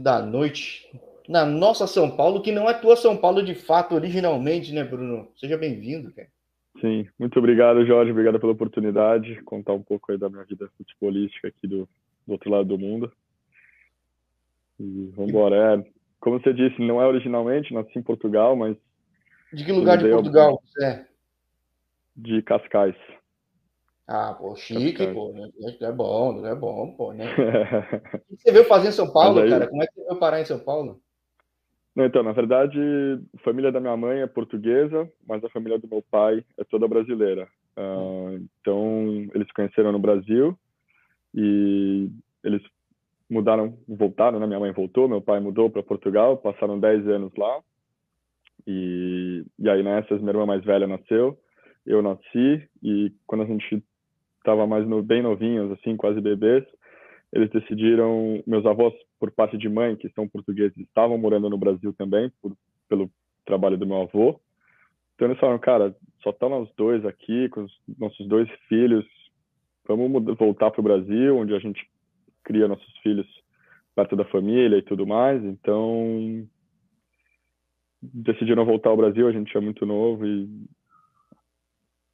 da noite, na nossa São Paulo, que não é tua São Paulo de fato originalmente, né, Bruno? Seja bem-vindo, cara. Sim, muito obrigado, Jorge. Obrigado pela oportunidade, contar um pouco aí da minha vida futebolística aqui do, do outro lado do mundo. E vamos embora. É, como você disse, não é originalmente, nasci em Portugal, mas. De que lugar de Portugal você é? De Cascais. Ah, pô, chique, pô. Né? É bom, é bom, pô, né? o que você veio fazer em São Paulo, aí... cara? Como é que você veio parar em São Paulo? Não, então, na verdade, a família da minha mãe é portuguesa, mas a família do meu pai é toda brasileira. Uh, então, eles se conheceram no Brasil e eles mudaram, voltaram, né? Minha mãe voltou, meu pai mudou para Portugal, passaram 10 anos lá. E, e aí nessas, minha irmã mais velha nasceu, eu nasci, e quando a gente estava mais no, bem novinhos, assim, quase bebês, eles decidiram, meus avós, por parte de mãe, que são portugueses, estavam morando no Brasil também, por, pelo trabalho do meu avô. Então eles falaram, cara, só estão nós dois aqui, com os nossos dois filhos, vamos voltar para o Brasil, onde a gente cria nossos filhos perto da família e tudo mais. Então decidiram voltar ao Brasil, a gente é muito novo e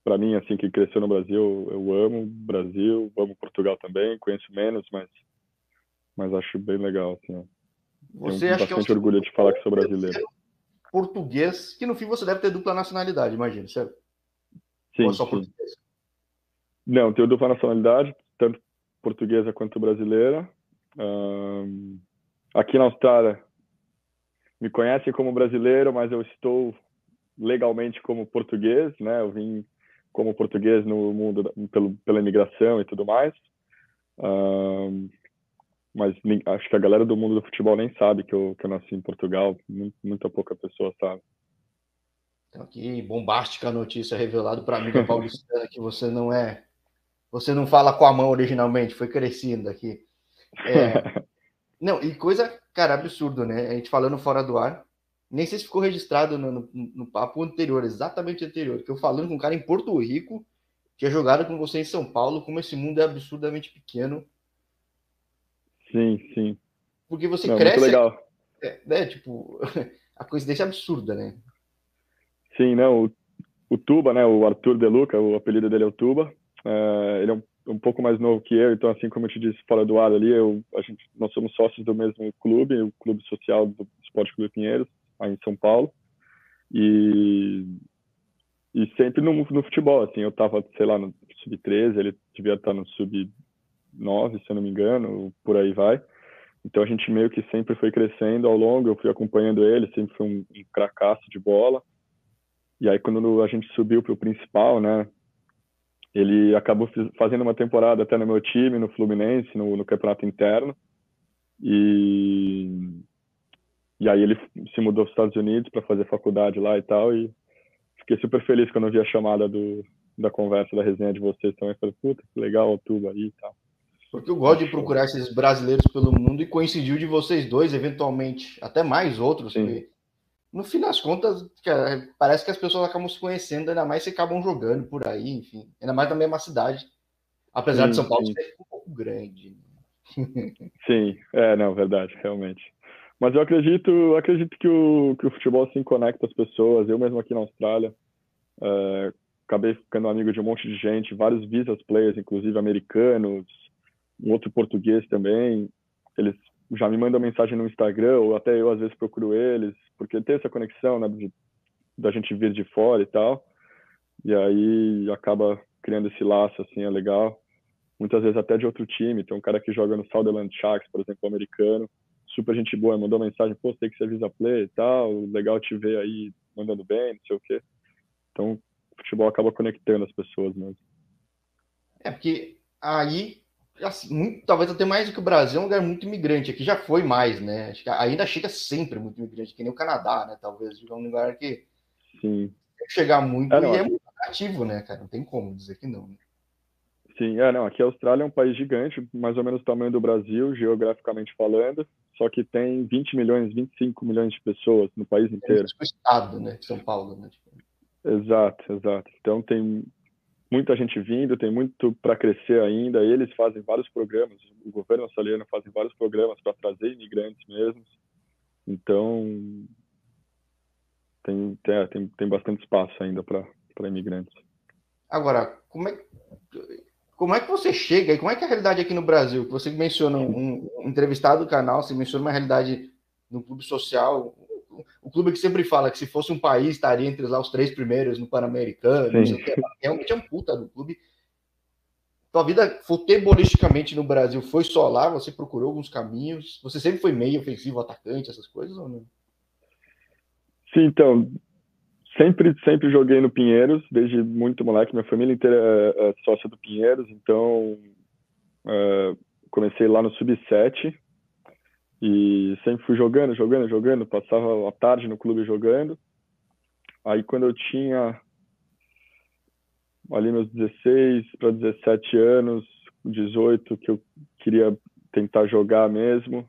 para mim, assim, que cresceu no Brasil, eu amo o Brasil, amo Portugal também, conheço menos, mas, mas acho bem legal, assim. Você Tenho acha bastante que é orgulho de falar que sou brasileiro. Português, que no fim você deve ter dupla nacionalidade, imagino, certo? Sim, Ou só sim. português? Não, tenho dupla nacionalidade, tanto portuguesa quanto brasileira. Um, aqui na Austrália, me conhecem como brasileiro, mas eu estou legalmente como português, né? Eu vim como português no mundo pelo, pela imigração e tudo mais. Mas acho que a galera do mundo do futebol nem sabe que eu, que eu nasci em Portugal. Muito, muita pouca pessoa sabe. Então, aqui, bombástica notícia revelada para mim da Paulistana que você não é. Você não fala com a mão originalmente, foi crescendo aqui. É, não, e coisa, cara, absurdo, né? A gente falando fora do ar. Nem sei se ficou registrado no, no, no papo anterior, exatamente anterior, que eu falando com um cara em Porto Rico, que é jogado com você em São Paulo, como esse mundo é absurdamente pequeno. Sim, sim. Porque você Não, cresce. Muito legal. É, né, tipo, a coincidência é absurda, né? Sim, não. O, o Tuba, né? O Arthur Deluca, o apelido dele é o Tuba. É, ele é um, um, pouco mais novo que eu, então, assim como eu te disse fora do ar ali, eu, a gente, nós somos sócios do mesmo clube, o Clube Social do Esporte Clube Pinheiros aí em São Paulo. E, e sempre no, no futebol, assim, eu tava, sei lá, no sub-13, ele devia estar no sub-9, se eu não me engano, por aí vai. Então a gente meio que sempre foi crescendo ao longo, eu fui acompanhando ele, sempre foi um, um cracaço de bola. E aí quando a gente subiu para o principal, né, ele acabou fazendo uma temporada até no meu time, no Fluminense, no, no campeonato interno. E e aí ele se mudou para os Estados Unidos para fazer faculdade lá e tal. E fiquei super feliz quando eu vi a chamada do, da conversa, da resenha de vocês também. Falei, puta, que legal o tubo aí e tal. Porque eu gosto de procurar esses brasileiros pelo mundo e coincidiu de vocês dois, eventualmente, até mais outros. Que, no fim das contas, parece que as pessoas acabam se conhecendo, ainda mais se acabam jogando por aí, enfim. Ainda mais na mesma cidade. Apesar sim, de São Paulo sim. ser um pouco grande. Sim, é, não, verdade, realmente. Mas eu acredito, acredito que o, que o futebol assim conecta as pessoas. Eu mesmo aqui na Austrália, é, acabei ficando amigo de um monte de gente, vários visas players, inclusive americanos, um outro português também. Eles já me mandam mensagem no Instagram, ou até eu às vezes procuro eles, porque tem essa conexão, né, de, da gente vir de fora e tal. E aí acaba criando esse laço, assim, é legal. Muitas vezes até de outro time. Tem um cara que joga no Sutherland Sharks, por exemplo, americano super gente boa, mandou mensagem, pô, sei que você avisa play e tal, legal te ver aí mandando bem, não sei o quê. Então, o futebol acaba conectando as pessoas mesmo. É, porque aí, assim, muito, talvez até mais do que o Brasil, é um lugar muito imigrante. Aqui já foi mais, né? Ainda chega sempre muito imigrante, que nem o Canadá, né? Talvez, é um lugar que Sim. chegar muito é, e é muito atrativo, né, cara? Não tem como dizer que não. Né? Sim, é, não, aqui a Austrália é um país gigante, mais ou menos o tamanho do Brasil, geograficamente falando, só que tem 20 milhões, 25 milhões de pessoas no país inteiro. É o estado, né, São Paulo, né? Exato, exato. Então tem muita gente vindo, tem muito para crescer ainda. Eles fazem vários programas, o governo australiano faz vários programas para trazer imigrantes mesmos. Então, tem, tem, tem, bastante espaço ainda para imigrantes. Agora, como é, como é que você chega e como é que é a realidade aqui no Brasil? Você menciona um, um entrevistado do canal, você menciona uma realidade no clube social, o clube que sempre fala que se fosse um país estaria entre lá os três primeiros no Pan-Americano, realmente é um puta do clube. Tua vida futebolisticamente no Brasil foi só lá? Você procurou alguns caminhos? Você sempre foi meio ofensivo, atacante, essas coisas ou não? Sim, então, sempre sempre joguei no Pinheiros, desde muito moleque. Minha família inteira é, é sócia do Pinheiros, então é, comecei lá no Sub-7 e sempre fui jogando, jogando, jogando. Passava a tarde no clube jogando. Aí quando eu tinha ali meus 16 para 17 anos, 18, que eu queria tentar jogar mesmo.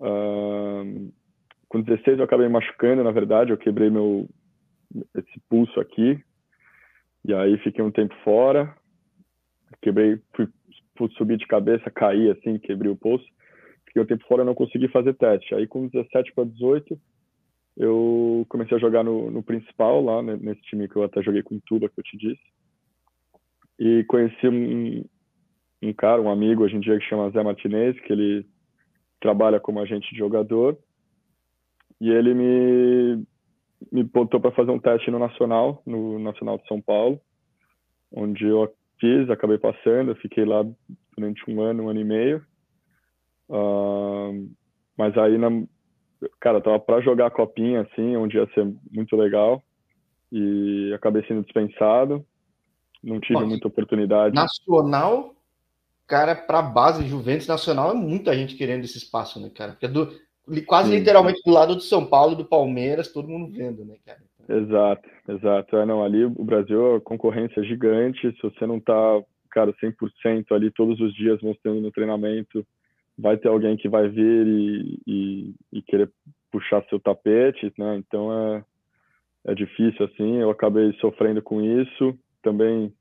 Uh, com 16 eu acabei machucando, na verdade, eu quebrei meu esse pulso aqui. E aí fiquei um tempo fora. Quebrei, fui, fui subir de cabeça, caí assim, quebrei o pulso. Fiquei um tempo fora, não consegui fazer teste. Aí com 17 para 18, eu comecei a jogar no, no principal lá, né, nesse time que eu até joguei com Tuba, que eu te disse. E conheci um, um cara, um amigo hoje em dia que chama Zé Martinez, que ele trabalha como agente de jogador. E ele me, me botou para fazer um teste no Nacional, no Nacional de São Paulo, onde eu fiz, acabei passando, fiquei lá durante um ano, um ano e meio. Uh, mas aí, na, cara, tava para jogar a copinha, assim, onde ia ser muito legal, e acabei sendo dispensado. Não tive Nossa, muita oportunidade. Nacional, cara, para base Juventus Nacional é muita gente querendo esse espaço, né, cara? Porque é do, quase Sim. literalmente do lado de São Paulo, do Palmeiras, todo mundo vendo, né, cara? Exato, exato. É, não, ali o Brasil, a concorrência é gigante. Se você não tá, cara, 100% ali todos os dias mostrando no treinamento, vai ter alguém que vai vir e, e, e querer puxar seu tapete, né? Então é, é difícil, assim. Eu acabei sofrendo com isso também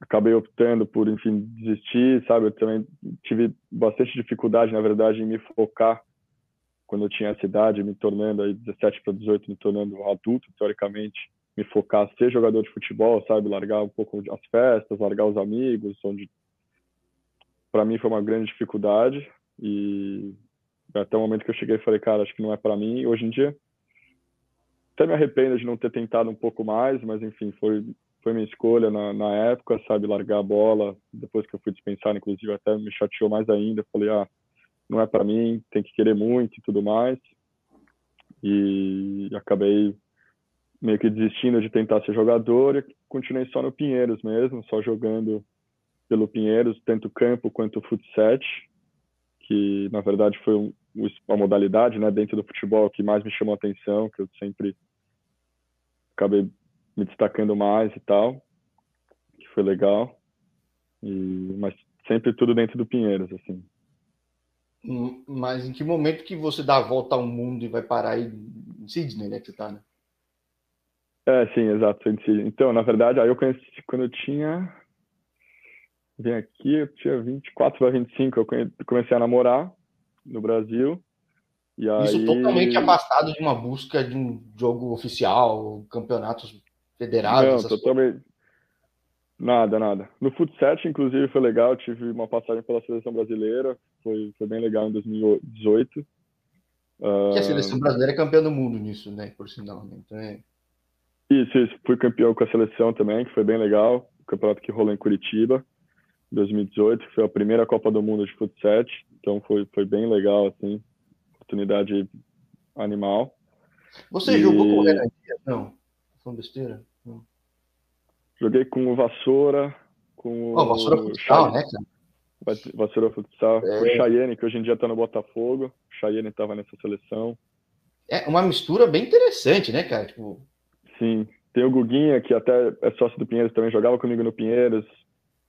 acabei optando por, enfim, desistir, sabe? Eu também tive bastante dificuldade, na verdade, em me focar quando eu tinha essa idade, me tornando aí 17 para 18, me tornando adulto, teoricamente, me focar ser jogador de futebol, sabe? Largar um pouco as festas, largar os amigos, onde para mim foi uma grande dificuldade e até o momento que eu cheguei falei, cara, acho que não é para mim. Hoje em dia até me arrependo de não ter tentado um pouco mais, mas enfim, foi foi minha escolha na, na época, sabe, largar a bola. Depois que eu fui dispensar, inclusive, até me chateou mais ainda. Falei, ah, não é para mim, tem que querer muito e tudo mais. E acabei meio que desistindo de tentar ser jogador e continuei só no Pinheiros mesmo, só jogando pelo Pinheiros, tanto campo quanto futsal, que na verdade foi um, uma modalidade, né, dentro do futebol que mais me chamou a atenção, que eu sempre acabei me destacando mais e tal, que foi legal. E, mas sempre tudo dentro do Pinheiros, assim. Hum, mas em que momento que você dá a volta ao mundo e vai parar em Sydney, né, que você tá, né? É, sim, exato. Então, na verdade, aí eu conheci quando eu tinha. Vem aqui, eu tinha 24 para 25, eu comecei a namorar no Brasil. E aí... Isso totalmente afastado de uma busca de um jogo oficial, campeonatos federados? Não, totalmente. Nada, nada. No futsal, inclusive, foi legal. Tive uma passagem pela seleção brasileira. Foi, foi bem legal em 2018. Que a seleção brasileira é campeã do mundo nisso, né? Por sinal. Né? Então é... Isso, isso. Fui campeão com a seleção também, que foi bem legal. O campeonato que rolou em Curitiba, 2018, que foi a primeira Copa do Mundo de futsal. Então foi, foi bem legal, assim. Oportunidade animal. Você e... jogou com o Renan Dias? Não. Foi besteira? Não. Joguei com o Vassoura, com oh, o. Vassoura Futsal, né, cara? Vassoura Futsal. É. O Chayenne, que hoje em dia tá no Botafogo. O Chayenne tava nessa seleção. É uma mistura bem interessante, né, cara? Tipo... Sim. Tem o Guguinha, que até é sócio do Pinheiros, também jogava comigo no Pinheiros.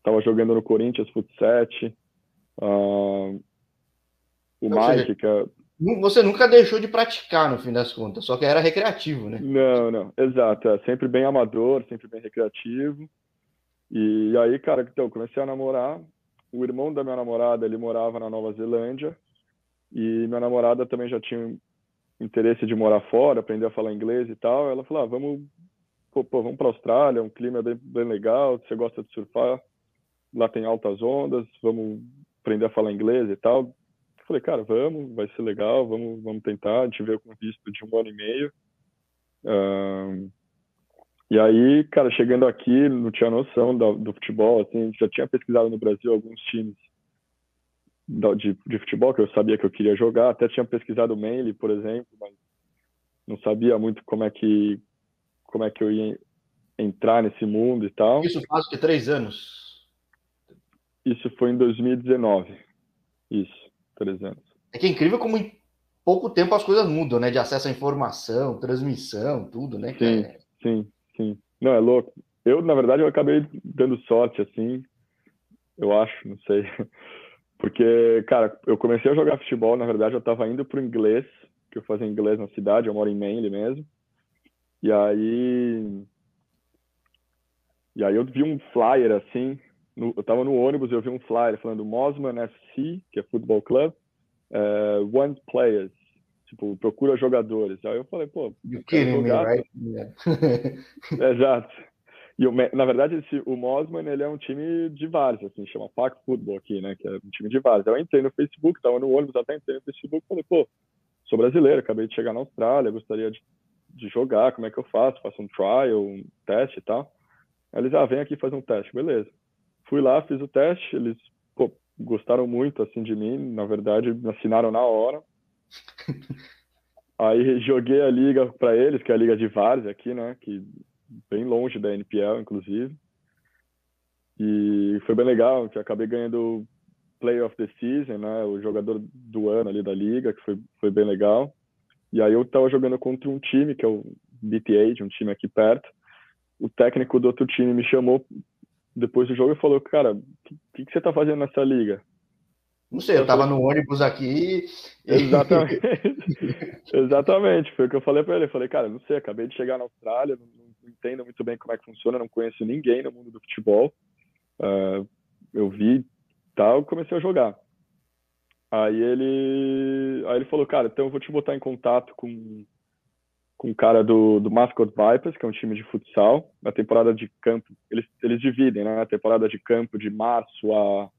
Tava jogando no Corinthians Futsal. Uh, o Mike, que é você nunca deixou de praticar, no fim das contas, só que era recreativo, né? Não, não, exato. É sempre bem amador, sempre bem recreativo. E aí, cara, então, comecei a namorar. O irmão da minha namorada, ele morava na Nova Zelândia. E minha namorada também já tinha interesse de morar fora, aprender a falar inglês e tal. Ela falou: ah, vamos, pô, pô vamos para Austrália, um clima bem, bem legal. Você gosta de surfar? Lá tem altas ondas. Vamos aprender a falar inglês e tal. Falei, cara, vamos, vai ser legal, vamos, vamos tentar. A gente veio com visto de um ano e meio. E aí, cara, chegando aqui, não tinha noção do, do, futebol, assim, já tinha pesquisado no Brasil alguns times de, de, futebol que eu sabia que eu queria jogar, até tinha pesquisado o Manly, por exemplo, mas não sabia muito como é que como é que eu ia entrar nesse mundo e tal. Isso faz que três anos? Isso foi em 2019. Isso. 300. É que é incrível como em pouco tempo as coisas mudam, né? De acesso à informação, transmissão, tudo, né? Sim, é... sim, sim. Não, é louco. Eu, na verdade, eu acabei dando sorte, assim, eu acho, não sei. Porque, cara, eu comecei a jogar futebol, na verdade, eu tava indo pro inglês, que eu fazia inglês na cidade, eu moro em Manly mesmo. E aí... E aí eu vi um flyer, assim, no, eu tava no ônibus, eu vi um flyer falando Mosman FC, que é Football Club, uh, Want Players, tipo, procura jogadores. Aí eu falei, pô, you kidding jogar, me, right? Yeah. Exato. E o, na verdade, esse, o Mosman, ele é um time de vários, assim, chama Pac Football aqui, né, que é um time de vários. Eu entrei no Facebook, tava no ônibus, até entrei no Facebook, falei, pô, sou brasileiro, acabei de chegar na Austrália, gostaria de, de jogar, como é que eu faço? Faço um trial, um teste e tal. Aí eles, ah, vem aqui fazer um teste, beleza. Fui lá, fiz o teste, eles pô, gostaram muito assim de mim, na verdade, me assinaram na hora. Aí joguei a liga para eles, que é a liga de vários aqui, né, que bem longe da NPL, inclusive. E foi bem legal, que acabei ganhando Player of the Season, né, o jogador do ano ali da liga, que foi, foi bem legal. E aí eu tava jogando contra um time, que é o BT8, um time aqui perto. O técnico do outro time me chamou depois do jogo e falou, cara, o que, que, você tá fazendo nessa liga? Não sei, eu tava no ônibus aqui. Exatamente. Exatamente. Foi o que eu falei para ele. Eu falei, cara, não sei, acabei de chegar na Austrália, não, não, entendo muito bem como é que funciona, não conheço ninguém no mundo do futebol. Uh, eu vi tal, comecei a jogar. Aí ele, aí ele falou, cara, então eu vou te botar em contato com com o cara do, do Mascot Vipers, que é um time de futsal, na temporada de campo. Eles, eles dividem, né? A temporada de campo de março a,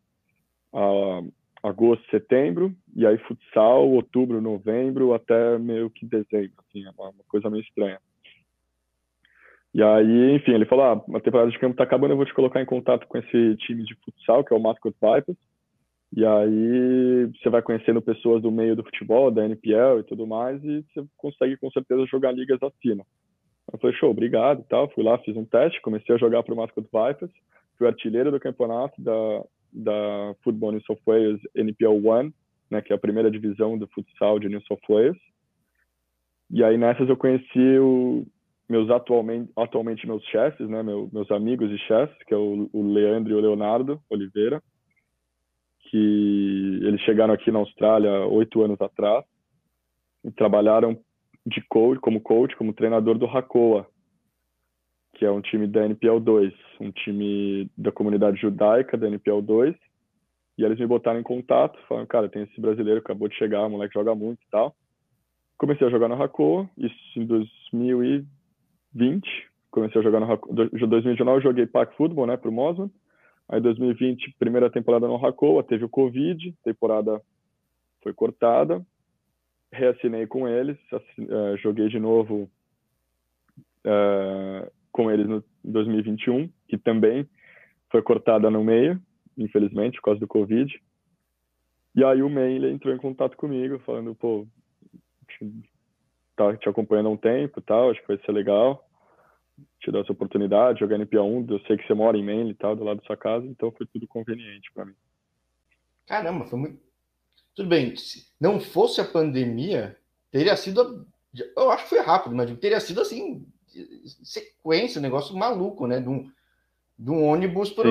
a agosto, setembro, e aí futsal, outubro, novembro, até meio que dezembro, assim, é uma, uma coisa meio estranha. E aí, enfim, ele falou, ah, a temporada de campo tá acabando, eu vou te colocar em contato com esse time de futsal, que é o Mascot Vipers, e aí você vai conhecendo pessoas do meio do futebol, da NPL e tudo mais, e você consegue com certeza jogar ligas acima. Eu falei, show, obrigado e tal. Fui lá, fiz um teste, comecei a jogar para o Mascot Vipers, fui artilheiro do campeonato da, da Football New South Wales NPL One, né, que é a primeira divisão do futsal de New South Wales. E aí nessas eu conheci o, meus atualmente, atualmente meus chefes, né, meu, meus amigos e chefes, que é o, o Leandro e o Leonardo Oliveira que eles chegaram aqui na Austrália oito anos atrás e trabalharam de coach, como coach, como treinador do Hakoa, que é um time da NPL 2, um time da comunidade judaica da NPL 2. E eles me botaram em contato, falaram, cara, tem esse brasileiro, acabou de chegar, o moleque joga muito e tal. Comecei a jogar no Hakoa, isso em 2020. Comecei a jogar no Hakoa, 2019 eu joguei Pac Football, né, pro Mosman. Aí 2020, primeira temporada no Racoa, teve o Covid, temporada foi cortada. Reassinei com eles, uh, joguei de novo uh, com eles no 2021, que também foi cortada no meio, infelizmente, por causa do Covid. E aí o mail entrou em contato comigo, falando, pô, tá te acompanhando há um tempo tal, acho que vai ser legal te dar essa oportunidade, jogar NPA1, eu sei que você mora em Manly e tal, do lado da sua casa, então foi tudo conveniente para mim. Caramba, foi muito. Tudo bem, se não fosse a pandemia, teria sido. Eu acho que foi rápido, mas teria sido assim, sequência, um negócio maluco, né? De um, de um ônibus para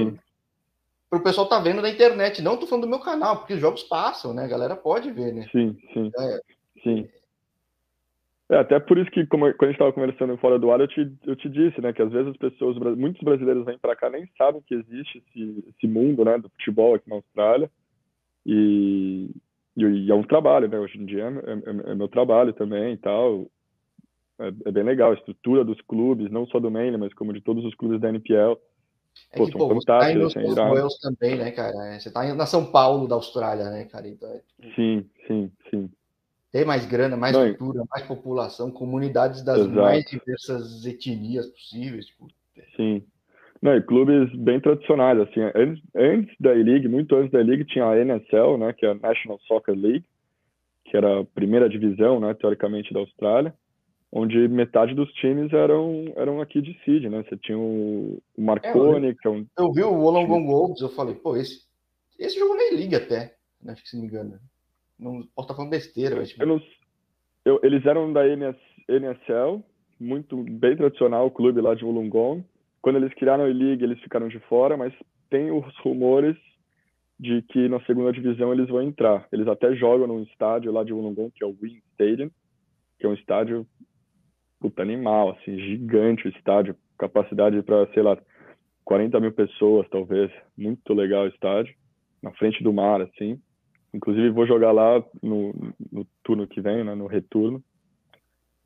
o pessoal tá vendo na internet. Não tô falando do meu canal, porque os jogos passam, né? A galera pode ver, né? Sim, sim. É, sim. É, até por isso que, como, quando a gente estava conversando fora do ar, eu te, eu te disse, né, que às vezes as pessoas, muitos brasileiros vêm para cá nem sabem que existe esse, esse mundo, né, do futebol aqui na Austrália. E, e, é um trabalho, né, hoje em dia é, é, é meu trabalho também e tal. É, é, bem legal, a estrutura dos clubes, não só do Manly, mas como de todos os clubes da NPL. É pô, que, pô, você tá Wales também, né, cara? Você tá indo na São Paulo da Austrália, né, cara? Então, é. Sim, sim, sim tem mais grana, mais Não, cultura, mais população, comunidades das exato. mais diversas etnias possíveis. Tipo. Sim. Não, e clubes bem tradicionais, assim, antes, antes da E-League, muito antes da E-League, tinha a NSL, né, que é a National Soccer League, que era a primeira divisão, né, teoricamente, da Austrália, onde metade dos times eram, eram aqui de Sydney, né, você tinha o, Marconi, é, que é um... Eu vi o Wollongong Wolves, eu falei, pô, esse, esse jogou na E-League até, né, acho que se não me engano. Não posso estar falando besteira, mas. Tipo... Eu não, eu, eles eram da NS, NSL, muito bem tradicional, o clube lá de Wollongong. Quando eles criaram a E-League, eles ficaram de fora, mas tem os rumores de que na segunda divisão eles vão entrar. Eles até jogam num estádio lá de Wollongong, que é o Wing Stadium, que é um estádio puta animal, assim, gigante o estádio, capacidade para, sei lá, 40 mil pessoas, talvez. Muito legal o estádio, na frente do mar, assim. Inclusive vou jogar lá no, no turno que vem, né, no retorno.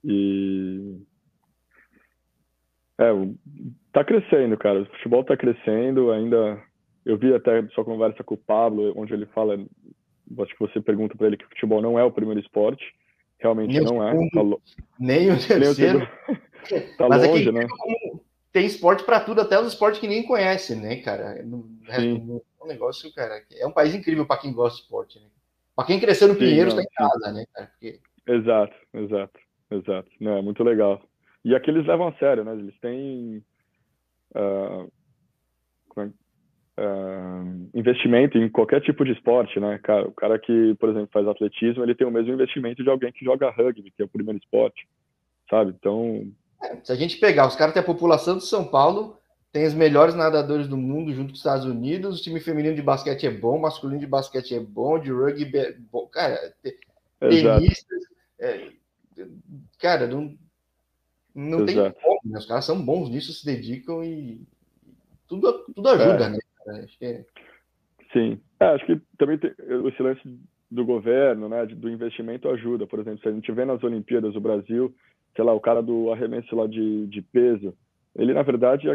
E é, tá crescendo, cara. O futebol tá crescendo, ainda eu vi até sua conversa com o Pablo, onde ele fala, acho que você pergunta para ele que o futebol não é o primeiro esporte. Realmente nem não é. Tá nem o terceiro. tá Mas longe, é que, né? Tem esporte para tudo, até os esportes que nem conhece, né, cara? No resto, um negócio, cara, é um país incrível para quem gosta de esporte, né? Para quem cresceu no Pinheiros, está em casa, né, cara? Porque... Exato, exato, exato. Não, é muito legal. E aqui eles levam a sério, né? Eles têm uh, uh, investimento em qualquer tipo de esporte, né? Cara, o cara que, por exemplo, faz atletismo, ele tem o mesmo investimento de alguém que joga rugby, que é o primeiro esporte, sabe? Então... É, se a gente pegar, os caras têm a população de São Paulo tem os melhores nadadores do mundo junto com os Estados Unidos. O time feminino de basquete é bom, masculino de basquete é bom, de rugby é bom. Cara, tenistas. É, cara, não, não tem como, né? Os caras são bons nisso, se dedicam e tudo, tudo ajuda, é. né? Acho que é... Sim. É, acho que também tem, esse lance do governo, né, do investimento ajuda. Por exemplo, se a gente vê nas Olimpíadas o Brasil, sei lá, o cara do arremesso lá de, de peso, ele na verdade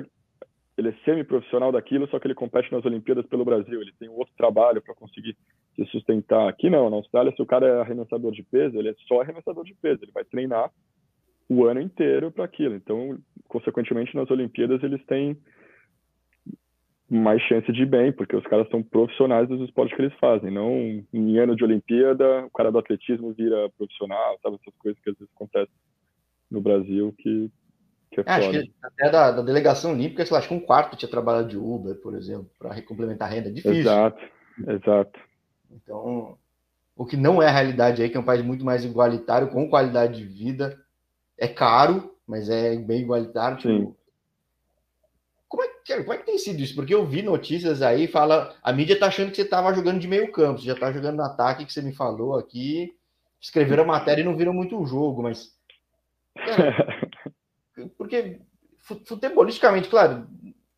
ele é semi-profissional daquilo, só que ele compete nas Olimpíadas pelo Brasil. Ele tem outro trabalho para conseguir se sustentar. Aqui não, na Austrália, se o cara é arremessador de peso, ele é só arremessador de peso. Ele vai treinar o ano inteiro para aquilo. Então, consequentemente, nas Olimpíadas eles têm mais chance de bem, porque os caras são profissionais dos esportes que eles fazem. Não em ano de Olimpíada, o cara do atletismo vira profissional, sabe? Essas coisas que às vezes acontecem no Brasil que que é, é acho que até da, da, delegação olímpica, sei lá, acho que um quarto tinha trabalhado de Uber, por exemplo, para complementar a renda. É difícil. Exato, exato. Então, o que não é a realidade aí, que é um país muito mais igualitário, com qualidade de vida, é caro, mas é bem igualitário. Tipo, é, que, como é que tem sido isso? Porque eu vi notícias aí, fala, a mídia tá achando que você estava jogando de meio campo, você já tá jogando no ataque que você me falou aqui, escreveram a matéria e não viram muito o jogo, mas. Cara, porque futebolisticamente, claro,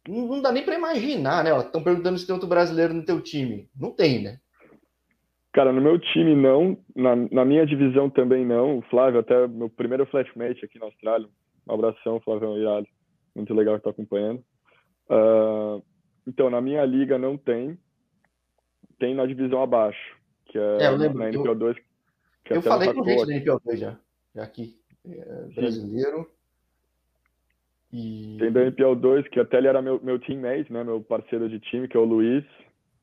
não dá nem para imaginar, né? Estão perguntando se tem outro brasileiro no teu time. Não tem, né? Cara, no meu time não, na, na minha divisão também não. O Flávio, até meu primeiro flashmate aqui na Austrália. Um abração, Flávio Irado. Muito legal que tá acompanhando. Uh, então, na minha liga não tem. Tem na divisão abaixo, que é, é eu lembro, na NPL2. Eu, eu falei com gente da NPL2 já, já aqui. É, brasileiro. E... Tem da NPL 2, que até ele era meu, meu teammate, né? Meu parceiro de time, que é o Luiz.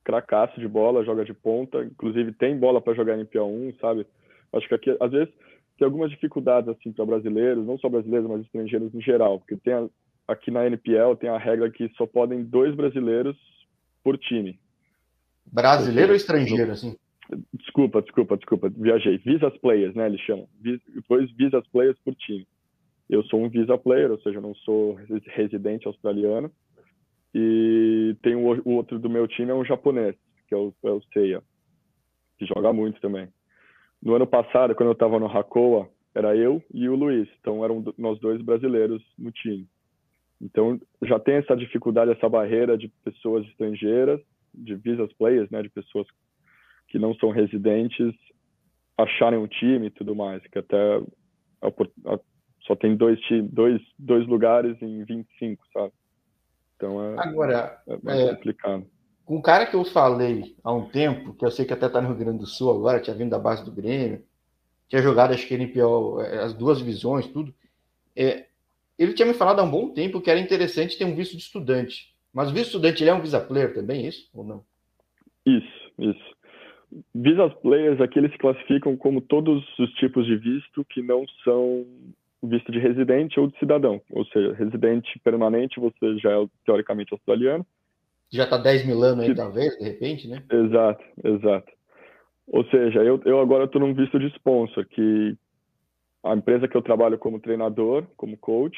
Cracaço de bola, joga de ponta. Inclusive tem bola para jogar NPL 1, sabe? Acho que aqui, às vezes, tem algumas dificuldades, assim, para brasileiros, não só brasileiros, mas estrangeiros em geral. Porque tem a, aqui na NPL tem a regra que só podem dois brasileiros por time. Brasileiro ou estrangeiro, assim? Desculpa, desculpa, desculpa, viajei. Visas players, né? Eles chamam. Dois visas players por time. Eu sou um visa player, ou seja, não sou residente australiano. E tem o, o outro do meu time é um japonês, que é o, é o Seiya, que joga muito também. No ano passado, quando eu estava no Hakoa, era eu e o Luiz. Então eram nós dois brasileiros no time. Então já tem essa dificuldade, essa barreira de pessoas estrangeiras, de visas players, né, de pessoas que não são residentes acharem um time e tudo mais, que até só tem dois, dois, dois lugares em 25, sabe? Então é, Agora, é mais é, complicado. Com o cara que eu falei há um tempo, que eu sei que até está no Rio Grande do Sul agora, tinha vindo da base do Grêmio, tinha jogado acho que NPL, é, as duas divisões, tudo. É, ele tinha me falado há um bom tempo que era interessante ter um visto de estudante. Mas o visto de estudante ele é um visa player também, isso ou não? Isso, isso. Visa players aqui eles se classificam como todos os tipos de visto que não são visto de residente ou de cidadão. Ou seja, residente permanente, você já é teoricamente australiano. Já está 10 mil anos aí, que... talvez, de repente, né? Exato, exato. Ou seja, eu, eu agora estou num visto de sponsor, que a empresa que eu trabalho como treinador, como coach,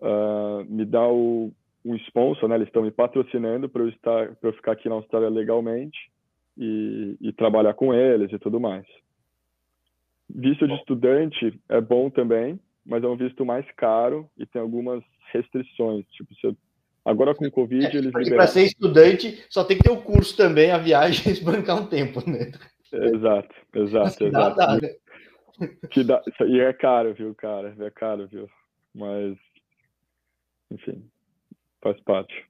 uh, me dá o, um sponsor, né? Eles estão me patrocinando para eu estar, para eu ficar aqui na Austrália legalmente e, e trabalhar com eles e tudo mais. Visto de estudante é bom também, mas é um visto mais caro e tem algumas restrições. Tipo, você... agora com o Covid, é, eles Para ser estudante, só tem que ter o curso também, a viagem, e bancar um tempo, né? Exato, exato, exato. Dá, né? Que dá... E é caro, viu, cara? É caro, viu? Mas, enfim, faz parte.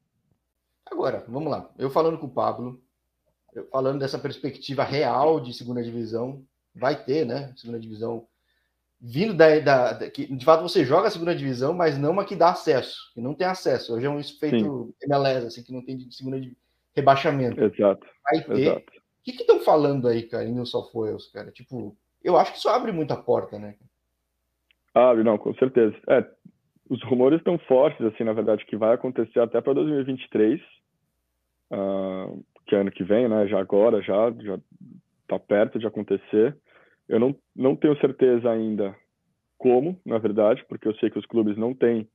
Agora, vamos lá. Eu falando com o Pablo, falando dessa perspectiva real de segunda divisão, vai ter, né? Segunda divisão vindo da, da, da, que de fato você joga a segunda divisão, mas não uma que dá acesso, que não tem acesso. Hoje é um feito. MLS, assim, que não tem de segunda de rebaixamento. Exato. Vai ter. Exato. O que estão falando aí, cara, em New South Wales, cara? Tipo, eu acho que isso abre muita porta, né? Abre, não, com certeza. É, os rumores estão fortes, assim, na verdade, que vai acontecer até para 2023. Uh, que é ano que vem, né? Já agora, já já está perto de acontecer. Eu não não tenho certeza ainda como, na verdade, porque eu sei que os clubes não têm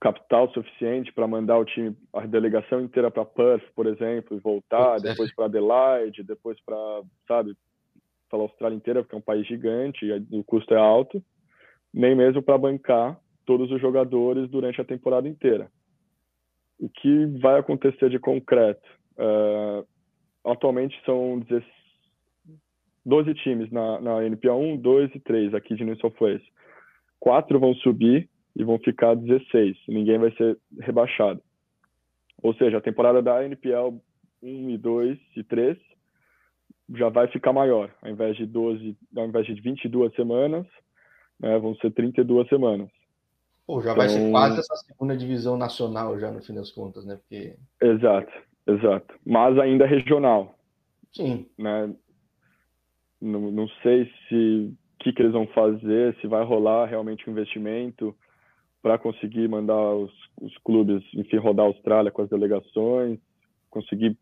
capital suficiente para mandar o time, a delegação inteira para Perth, por exemplo, e voltar, é. depois para Adelaide, depois para, sabe, para a Austrália inteira, porque é um país gigante e o custo é alto, nem mesmo para bancar todos os jogadores durante a temporada inteira o que vai acontecer de concreto? Uh, atualmente são 12 times na, na NPA 1, 2 e 3 aqui de New South Wales. Quatro vão subir e vão ficar 16. Ninguém vai ser rebaixado. Ou seja, a temporada da NPL 1 e 2 e 3 já vai ficar maior. Ao invés de 12, ao invés de 22 semanas, né, vão ser 32 semanas. Pô, já então... vai ser então quase essa segunda divisão nacional já no fim das contas, né? Porque... Exato, exato. Mas ainda regional. Sim. Né? Não, não sei se o que, que eles vão fazer, se vai rolar realmente um investimento para conseguir mandar os, os clubes, enfim, rodar a Austrália com as delegações, conseguir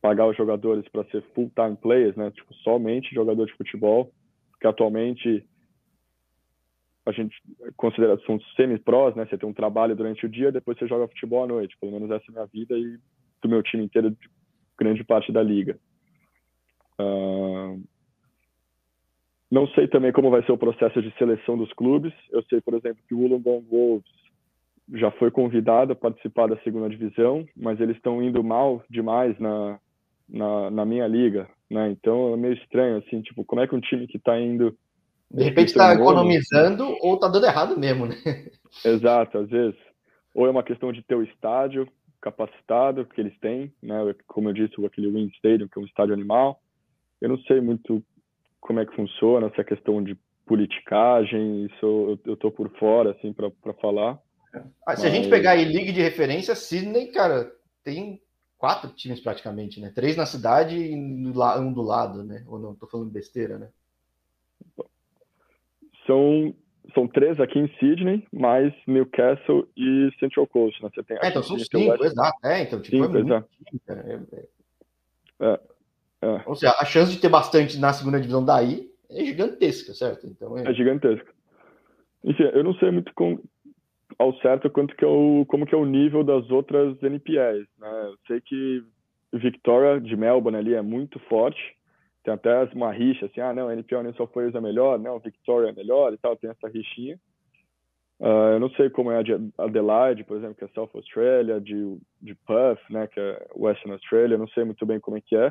pagar os jogadores para ser full-time players, né? Tipo, somente jogador de futebol, que atualmente a gente considera são semi-prós, né? Você tem um trabalho durante o dia, depois você joga futebol à noite. Pelo menos essa é a minha vida e do meu time inteiro, de grande parte da liga. Uh... Não sei também como vai ser o processo de seleção dos clubes. Eu sei, por exemplo, que o Wollongong Wolves já foi convidado a participar da segunda divisão, mas eles estão indo mal demais na, na, na minha liga, né? Então é meio estranho, assim, tipo, como é que um time que está indo de repente está economizando ou está dando errado mesmo, né? Exato, às vezes. Ou é uma questão de ter o estádio capacitado que eles têm, né? Como eu disse, aquele Wind Stadium, que é um estádio animal. Eu não sei muito como é que funciona essa questão de politicagem, isso eu, estou por fora, assim, para falar. Ah, se Mas... a gente pegar aí liga de referência, Sydney, cara, tem quatro times praticamente, né? Três na cidade e um do lado, né? Ou não, estou falando besteira, né? São, são três aqui em Sydney, mais Newcastle e Central Coast. Né? Você tem é, então são cinco, exato. É, então, tipo, cinco, é muito é, é, é, é. Ou seja, a chance de ter bastante na segunda divisão daí é gigantesca, certo? Então, é... é gigantesca. Enfim, eu não sei muito com, ao certo quanto que é o, como que é o nível das outras NPLs. Né? Eu sei que Victoria de Melbourne ali é muito forte, tem até uma rixa, assim, ah, não, a NPL New South Wales é melhor, não, Victoria é melhor e tal, tem essa rixinha. Uh, eu não sei como é a de Adelaide, por exemplo, que é South Australia, de, de Perth, né, que é Western Australia, não sei muito bem como é que é.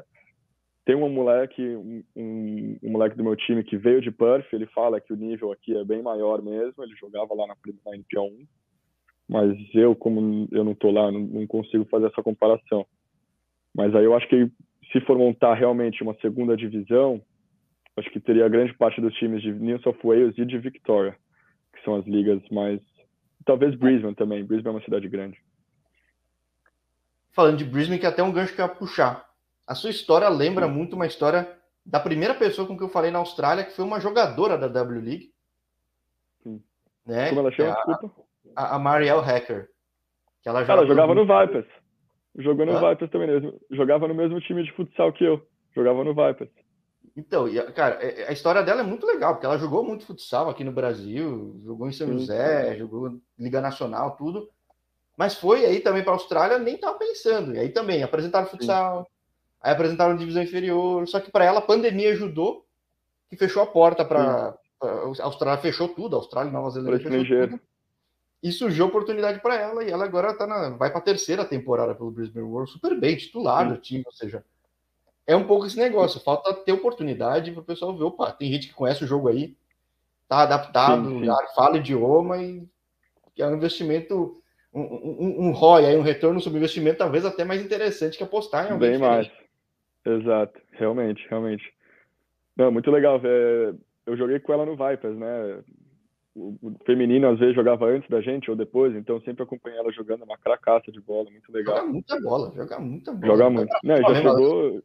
Tem um moleque, um, um, um, moleque do meu time que veio de Perth, ele fala que o nível aqui é bem maior mesmo, ele jogava lá na, na NPL 1, mas eu, como eu não tô lá, não, não consigo fazer essa comparação. Mas aí eu acho que se for montar realmente uma segunda divisão, acho que teria grande parte dos times de New South Wales e de Victoria, que são as ligas mais. Talvez Brisbane também. Brisbane é uma cidade grande. Falando de Brisbane, que é até um gancho que eu ia puxar. A sua história lembra muito uma história da primeira pessoa com que eu falei na Austrália, que foi uma jogadora da W League. Né? Como ela chama? É a, a, Marielle Hacker. Que ela, ela jogava no Vipers. Jogou no ah. Vipers também mesmo. Jogava no mesmo time de futsal que eu. Jogava no Vipers. Então, cara, é, é, a história dela é muito legal, porque ela jogou muito futsal aqui no Brasil, jogou em São Sim. José, jogou Liga Nacional, tudo. Mas foi aí também para a Austrália, nem tava pensando. E aí também apresentaram futsal, Sim. Aí apresentaram divisão inferior. Só que para ela a pandemia ajudou, que fechou a porta para a Austrália, fechou tudo, a Austrália e Nova Zelândia fechou tudo e surgiu oportunidade para ela e ela agora tá na, vai para a terceira temporada pelo Brisbane World super bem, titular do time, ou seja, é um pouco esse negócio, falta ter oportunidade para o pessoal ver, opa, tem gente que conhece o jogo aí, tá adaptado, sim, sim. fala idioma e é um investimento, um, um, um ROI, aí, um retorno sobre investimento talvez até mais interessante que apostar em alguém Bem diferente. mais, exato, realmente, realmente. Não, muito legal ver, eu joguei com ela no Vipers, né, o feminino às vezes jogava antes da gente ou depois, então sempre acompanhei ela jogando uma cracaça de bola, muito legal. Joga muita bola, joga muita bola. Joga muito. Não, já chegou,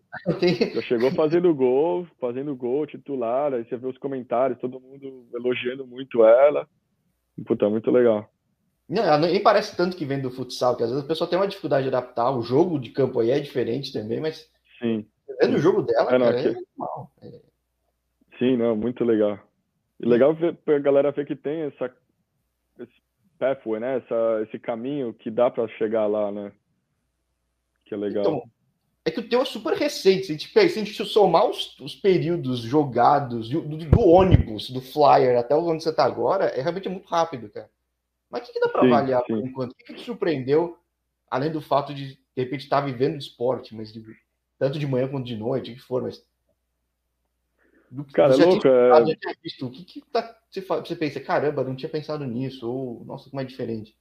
já chegou fazendo gol, fazendo gol titular, aí você vê os comentários, todo mundo elogiando muito ela. Puta, muito legal. Não, ela nem parece tanto que vem do futsal, que às vezes a pessoa tem uma dificuldade de adaptar, o jogo de campo aí é diferente também, mas Sim. vendo o jogo dela, é, não, cara, é normal. É... Sim, não, muito legal. E legal ver, a galera ver que tem essa, esse pathway, né? Essa, esse caminho que dá para chegar lá, né? Que é legal. Então, é que o teu é super recente. Se a gente, se a gente somar os, os períodos jogados do, do, ônibus, do flyer, até onde você está agora, é realmente muito rápido, cara. Mas o que, que dá para avaliar sim. por enquanto? O que, que te surpreendeu, além do fato de, de repente, estar tá vivendo esporte, mas de, tanto de manhã quanto de noite, o que for, mas do que Cara, louco, é... visto, o que, que tá, você, você pensa, caramba, não tinha pensado nisso, ou nossa, como é diferente.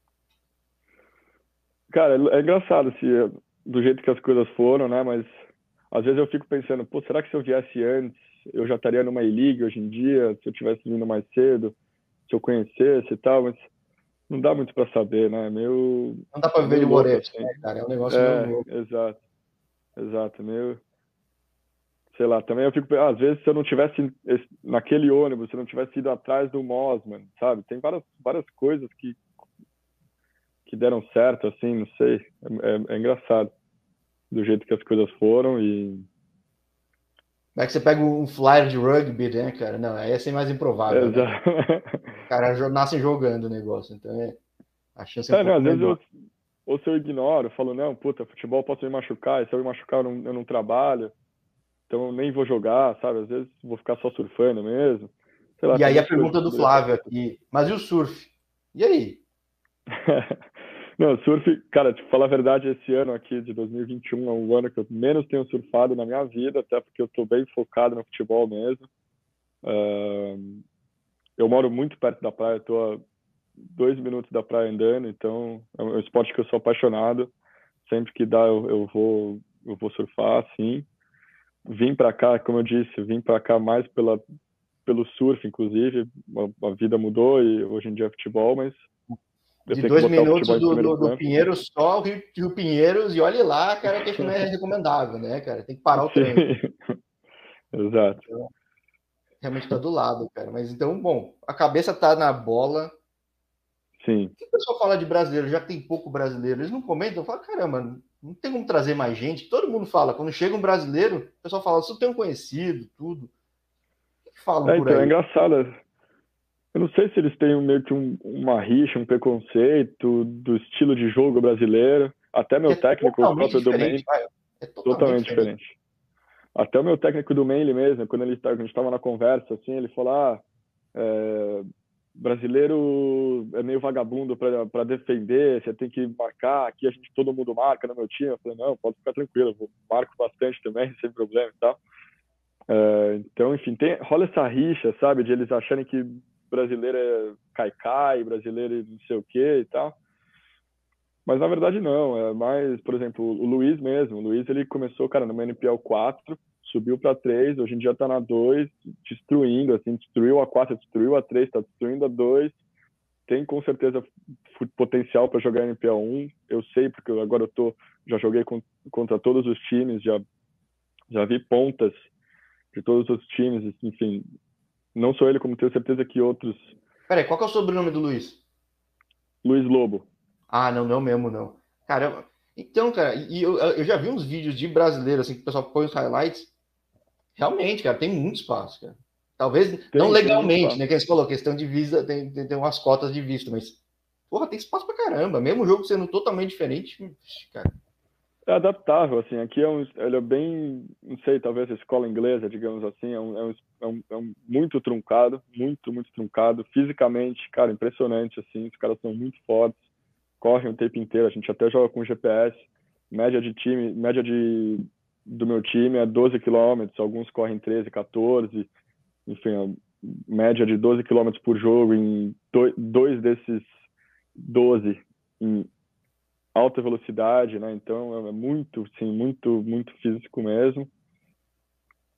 Cara, é engraçado se do jeito que as coisas foram, né? Mas às vezes eu fico pensando, pô, será que se eu viesse antes, eu já estaria numa E-League hoje em dia, se eu tivesse vindo mais cedo, se eu conhecesse e tal, mas não dá muito para saber, né? Meu Não dá para ver de Moretti, assim. né, cara? É um negócio é, Exato. Exato, meio sei lá, também eu fico, às vezes, se eu não tivesse naquele ônibus, se eu não tivesse ido atrás do Mosman, sabe? Tem várias, várias coisas que, que deram certo, assim, não sei. É, é, é engraçado do jeito que as coisas foram e. Como é que você pega um flyer de rugby, né, cara? Não, aí é ser mais improvável. Né? Exato. Né? cara nascem jogando o negócio, então é. A chance é, é não, às vezes eu, ou se eu ignoro, eu falo, não, puta, futebol posso me machucar, e se eu me machucar eu não, eu não trabalho então nem vou jogar, sabe? Às vezes vou ficar só surfando mesmo. Lá, e aí a pergunta do Flávio aqui, mas e o surf? E aí? Não, surf, cara, te falar a verdade, esse ano aqui de 2021 é o ano que eu menos tenho surfado na minha vida, até porque eu tô bem focado no futebol mesmo. Uh, eu moro muito perto da praia, tô a dois minutos da praia andando, então é um esporte que eu sou apaixonado. Sempre que dá, eu, eu vou eu vou surfar, sim vim para cá, como eu disse, vim para cá mais pela pelo surf, inclusive, a, a, vida mudou e hoje em dia é futebol, mas de dois minutos do, do, do, Pinheiro só o Rio, Rio, Pinheiros e olhe lá, cara, que não é recomendável, né, cara? Tem que parar o treino. Exato. Então, realmente tá do lado, cara. Mas então, bom, a cabeça tá na bola. Sim. O que o pessoal fala de brasileiro? Já tem pouco brasileiro. Eles não comentam, falam, caramba, não tem como trazer mais gente. Todo mundo fala. Quando chega um brasileiro, o pessoal fala, você tem um conhecido, tudo. O que falam é, por então, aí? É engraçado. Eu não sei se eles têm meio que um, uma rixa, um preconceito do estilo de jogo brasileiro. Até meu é técnico, o próprio Domênico. É totalmente, totalmente diferente. diferente. até o meu técnico do Manly mesmo, quando ele tá, a gente estava na conversa, assim, ele falou, ah, é, brasileiro é meio vagabundo para defender, você tem que marcar, aqui a gente todo mundo marca no meu time. Eu falei, não, pode ficar tranquilo, eu marco bastante também, sem problema e tal. É, então, enfim, tem, rola essa rixa, sabe, de eles acharem que brasileiro é cai-cai, brasileiro não sei o que e tal. Mas na verdade não, é mais, por exemplo, o Luiz mesmo. O Luiz ele começou, cara, no NPL 4, subiu para 3, hoje em dia está na 2, destruindo, assim, destruiu a 4, destruiu a 3, está destruindo a 2. Tem com certeza potencial para jogar NPL 1. Eu sei porque agora eu tô, já joguei com, contra todos os times, já já vi pontas de todos os times, enfim. Não só ele, como tenho certeza que outros. Peraí, qual que é o sobrenome do Luiz? Luiz Lobo. Ah, não, não mesmo, não. Cara, então, cara, e eu, eu já vi uns vídeos de brasileiro, assim, que o pessoal põe os highlights. Realmente, cara, tem muito espaço, cara. Talvez tem, não legalmente, né? Que você falou, questão de visa, tem, tem, tem, umas cotas de visto, mas, porra, tem espaço pra caramba. Mesmo o jogo sendo totalmente diferente, cara. É adaptável, assim. Aqui é um, ele é bem, não sei, talvez a escola inglesa, digamos assim, é um, é um, é um, é um muito truncado, muito, muito truncado. Fisicamente, cara, impressionante, assim. Os caras são muito fortes correm o tempo inteiro. A gente até joga com GPS. Média de time, média de do meu time é 12 quilômetros. Alguns correm 13, 14. Enfim, média de 12 quilômetros por jogo. Em dois desses 12 em alta velocidade, né? Então é muito, sim, muito, muito físico mesmo.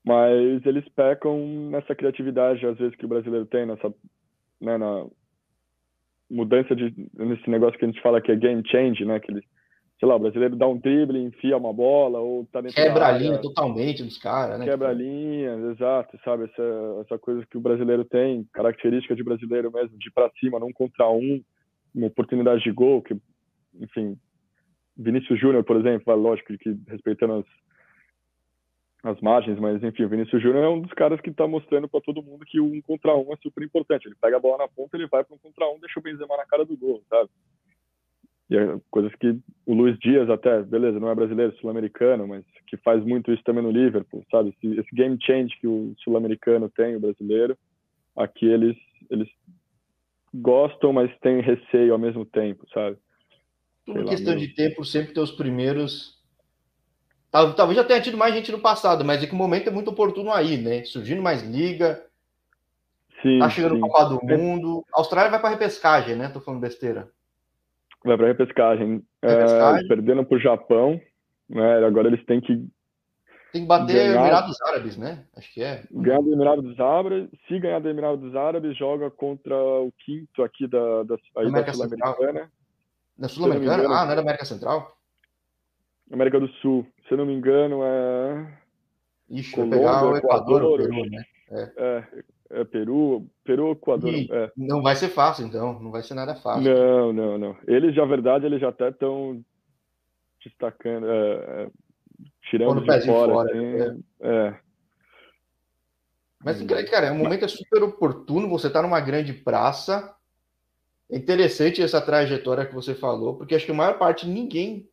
Mas eles pecam nessa criatividade às vezes que o brasileiro tem nessa, né, na mudança de nesse negócio que a gente fala que é game change, né? Que ele, sei lá, o brasileiro dá um drible, enfia uma bola ou tá quebra a linha totalmente dos caras, né? Quebra a linha, exato, sabe essa essa coisa que o brasileiro tem, característica de brasileiro mesmo, de ir para cima, não contra um, uma oportunidade de gol que, enfim, Vinícius Júnior, por exemplo, lógico que respeitando as as margens, mas enfim, o Vinícius Júnior é um dos caras que está mostrando para todo mundo que o um contra um é super importante. Ele pega a bola na ponta, ele vai para um contra um, deixa o Benzema na cara do gol, sabe? E é coisas que o Luiz Dias até, beleza, não é brasileiro, sul-americano, mas que faz muito isso também no Liverpool, sabe? Esse, esse game change que o sul-americano tem, o brasileiro, aqui eles eles gostam, mas têm receio ao mesmo tempo, sabe? Tudo questão de tempo, sempre ter os primeiros Talvez já tenha tido mais gente no passado, mas é que o momento é muito oportuno aí, né? Surgindo mais liga. Sim, tá chegando o Copa do Mundo. A Austrália vai para repescagem, né? Tô falando besteira. Vai para repescagem. repescagem. É, perdendo para o Japão, né? Agora eles têm que tem que bater ganhar... Emirados Árabes, né? Acho que é. Ganhar do Emirados Árabes. Se ganhar do Emirados Árabes, joga contra o quinto aqui da, da, aí da Sul-Americana. Na Sul-Americana? Ah, não é da América Central? América do Sul. Se eu não me engano, é. Ixi, Colômbia, pegar o Equador, Equador Peru, né? É. é. É, Peru, Peru, Equador. É. Não vai ser fácil, então. Não vai ser nada fácil. Não, não, não. Eles, na verdade, eles já até estão destacando, é, é tirando de fora. fora assim, é. é. Mas, cara, o momento é super oportuno. Você está numa grande praça. É interessante essa trajetória que você falou, porque acho que a maior parte ninguém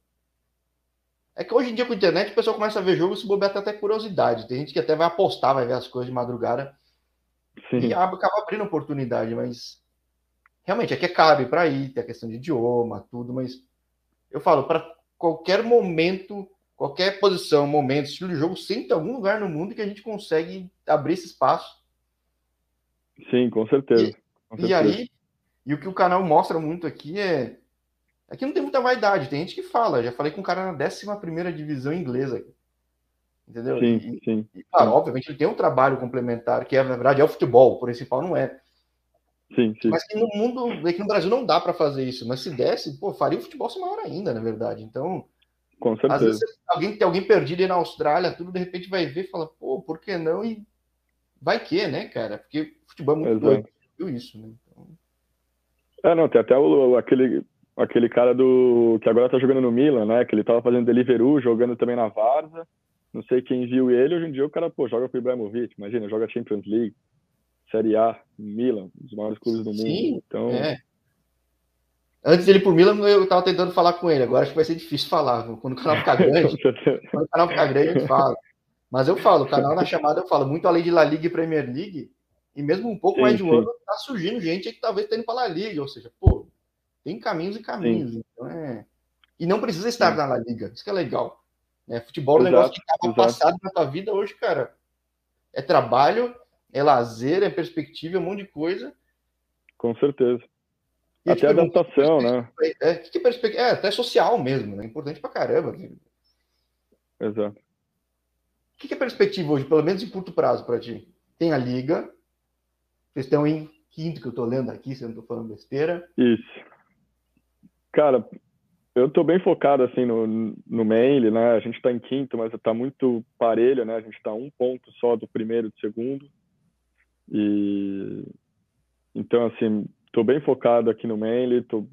é que hoje em dia com a internet o pessoal começa a ver jogo se bobear até curiosidade. Tem gente que até vai apostar, vai ver as coisas de madrugada Sim. e acaba abrindo oportunidade, mas realmente é cabe para ir, tem a questão de idioma, tudo, mas eu falo, para qualquer momento, qualquer posição, momento, estilo de jogo, sempre tem algum lugar no mundo que a gente consegue abrir esse espaço. Sim, com certeza. E, com certeza. e aí, e o que o canal mostra muito aqui é Aqui não tem muita vaidade, tem gente que fala. Já falei com um cara na 11 divisão inglesa. Entendeu? Sim, e, sim. E, claro, sim. obviamente ele tem um trabalho complementar, que é, na verdade é o futebol, o principal não é. Sim, sim. Mas que no mundo, aqui no Brasil não dá para fazer isso. Mas se desse, pô, faria o futebol ser maior ainda, na verdade. Então, com certeza. Às vezes alguém tem alguém perdido aí na Austrália, tudo de repente vai ver e fala, pô, por que não? E vai que, né, cara? Porque futebol é muito Exato. doido, viu isso, né? Então... É, não, tem até o, aquele aquele cara do que agora tá jogando no Milan, né? Que ele tava fazendo Deliveroo, jogando também na Varsa. Não sei quem viu ele, hoje em dia o cara, pô, joga pro Ibrahimovic, imagina, joga Champions League, Série A, Milan, um dos maiores clubes do Sim, mundo. Então, é. Antes dele pro Milan, eu tava tentando falar com ele, agora acho que vai ser difícil falar. Quando o canal ficar grande, quando o canal ficar grande, a gente fala. Mas eu falo, o canal na chamada eu falo muito além de La Liga e Premier League, e mesmo um pouco sim, mais de um sim. ano, tá surgindo gente que talvez tenha indo para La Liga, ou seja, pô, tem caminhos e caminhos. Sim. Então é... E não precisa estar na La Liga, isso que é legal. É, futebol é um negócio que estava passado na tua vida, hoje, cara, é trabalho, é lazer, é perspectiva, é um monte de coisa. Com certeza. E até adaptação, né? É, que, que perspectiva? É, até social mesmo, né? Importante pra caramba. Exato. O que, que é perspectiva hoje, pelo menos em curto prazo, para ti? Tem a Liga, vocês estão em quinto, que eu tô lendo aqui, se eu não tô falando besteira. Isso. Cara, eu tô bem focado, assim, no, no mail, né? A gente tá em quinto, mas tá muito parelho, né? A gente tá um ponto só do primeiro e do segundo. E... Então, assim, tô bem focado aqui no mail, tô,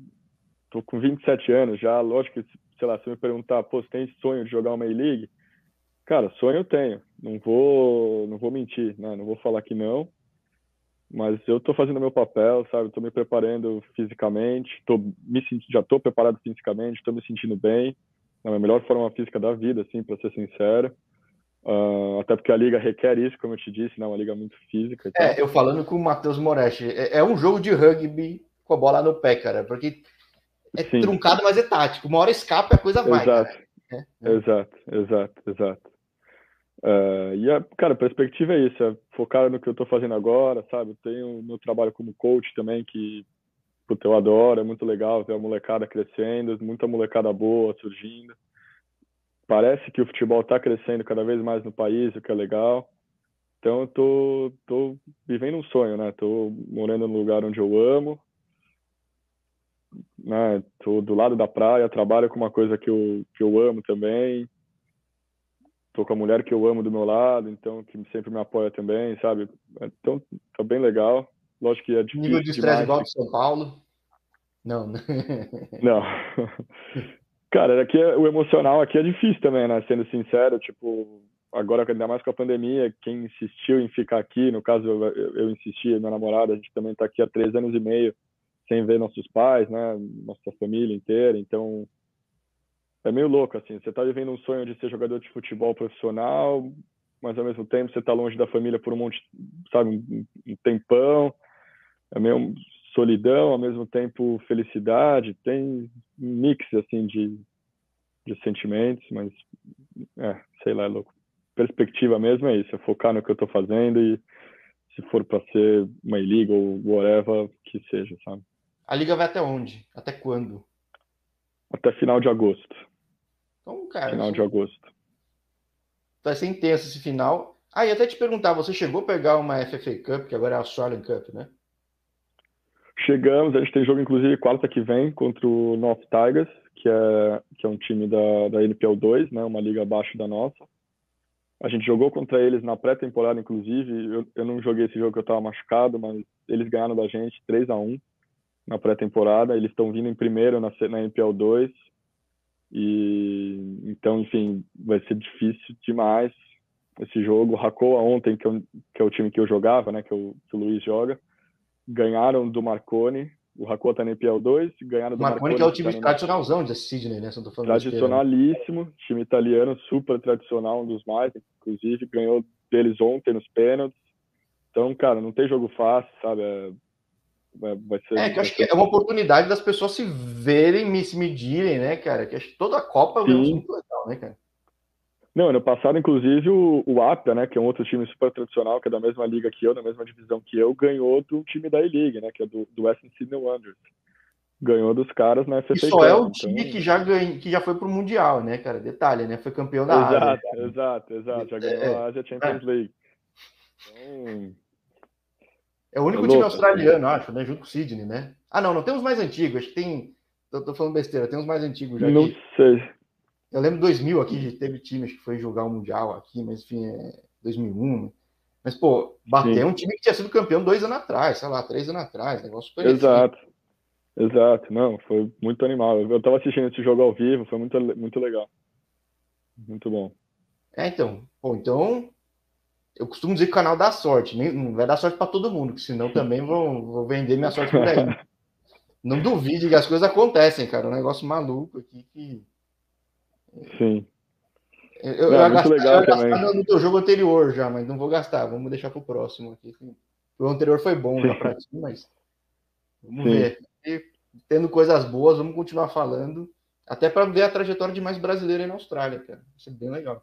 tô com 27 anos já, lógico que, sei lá, se me perguntar, pô, você tem sonho de jogar uma League? Cara, sonho eu tenho, não vou, não vou mentir, né? Não vou falar que não, mas eu tô fazendo meu papel, sabe? Tô me preparando fisicamente, tô me já tô preparado fisicamente, tô me sentindo bem, na melhor forma física da vida, assim, para ser sincero. Uh, até porque a liga requer isso, como eu te disse, né? Uma liga muito física. É, eu falando com o Matheus Moretti, é, é, um jogo de rugby com a bola no pé, cara, porque é Sim. truncado, mas é tático. Uma hora escapa e a coisa vai. Exato, é, é. exato, exato, exato. Uh, e, a, cara, a perspectiva é isso, é focar no que eu estou fazendo agora, sabe? Eu tenho meu trabalho como coach também, que puta, eu adoro, é muito legal ver a molecada crescendo, muita molecada boa surgindo. Parece que o futebol está crescendo cada vez mais no país, o que é legal. Então eu tô, tô vivendo um sonho, né? Tô morando num lugar onde eu amo, né? Tô do lado da praia, trabalho com uma coisa que eu, que eu amo também tô com a mulher que eu amo do meu lado, então que sempre me apoia também, sabe? Então tá bem legal. Lógico que é difícil. Nível de estresse igual de São Paulo? Não, né? Não. Cara, aqui é, o emocional aqui é difícil também, né? Sendo sincero, tipo, agora ainda mais com a pandemia, quem insistiu em ficar aqui, no caso eu, eu insisti, minha namorada, a gente também tá aqui há três anos e meio sem ver nossos pais, né? Nossa família inteira, então é meio louco, assim. Você tá vivendo um sonho de ser jogador de futebol profissional, mas ao mesmo tempo você tá longe da família por um monte, sabe, um, um tempão. É meio solidão, ao mesmo tempo felicidade. Tem um mix, assim, de, de sentimentos, mas, é, sei lá, é louco. Perspectiva mesmo é isso, é focar no que eu tô fazendo e se for para ser uma liga ou whatever, que seja, sabe? A liga vai até onde? Até quando? Até final de agosto. Então, cara. Final de agosto. Vai ser intenso esse final. Ah, e até te perguntar, você chegou a pegar uma FFA Cup, que agora é a Australian Cup, né? Chegamos, a gente tem jogo inclusive quarta que vem contra o North Tigers, que é, que é um time da, da NPL 2, né, uma liga abaixo da nossa. A gente jogou contra eles na pré-temporada, inclusive. Eu, eu não joguei esse jogo que eu estava machucado, mas eles ganharam da gente 3 a 1 na pré-temporada. Eles estão vindo em primeiro na, na NPL 2. E então, enfim, vai ser difícil demais esse jogo. O Racoa ontem, que, eu, que é o time que eu jogava, né, que, eu, que o Luiz joga, ganharam do Marconi. O Racoa tá no EPL 2, ganharam do Marconi. Marconi que é o time tá tradicionalzão de Sydney, né? falando Tradicionalíssimo, time italiano, super tradicional, um dos mais, inclusive, ganhou deles ontem nos pênaltis. Então, cara, não tem jogo fácil, sabe? É Vai ser, é, que eu acho que é uma oportunidade das pessoas se verem, se medirem, né, cara? Que acho que toda a Copa é muito legal, né, cara? Não, ano passado, inclusive, o, o APTA, né, que é um outro time super tradicional, que é da mesma liga que eu, da mesma divisão que eu, ganhou do time da E-League, né, que é do, do Western Sydney Wanderers. Ganhou dos caras na FFA. E só é o time então... que já ganha, que já foi pro Mundial, né, cara? Detalhe, né? Foi campeão da exato, Ásia. Exato, exato. Já ganhou é, a Asia Champions é. League. Então, é o único é time australiano, acho, né? Junto com o Sydney, né? Ah, não, não tem uns mais antigos. Acho que tem. Eu tô falando besteira, tem uns mais antigos já. Não aqui. sei. Eu lembro 2000 aqui, teve times que foi jogar o Mundial aqui, mas enfim, é 2001. Mas, pô, bater um time que tinha sido campeão dois anos atrás, sei lá, três anos atrás, negócio super Exato. Exato, não, foi muito animal. Eu tava assistindo esse jogo ao vivo, foi muito, muito legal. Muito bom. É, então. Pô, então, eu costumo dizer que o canal dá sorte, nem, não vai dar sorte para todo mundo, porque senão também vou, vou vender minha sorte por aí. não duvide que as coisas acontecem, cara. Um negócio maluco aqui que. Sim. Eu, eu, não, gastar, legal eu também. no teu jogo anterior já, mas não vou gastar. Vamos deixar pro próximo aqui. O anterior foi bom já pra ti, mas vamos Sim. ver. E, tendo coisas boas, vamos continuar falando. Até para ver a trajetória de mais brasileiro aí na Austrália, cara. Isso é bem legal.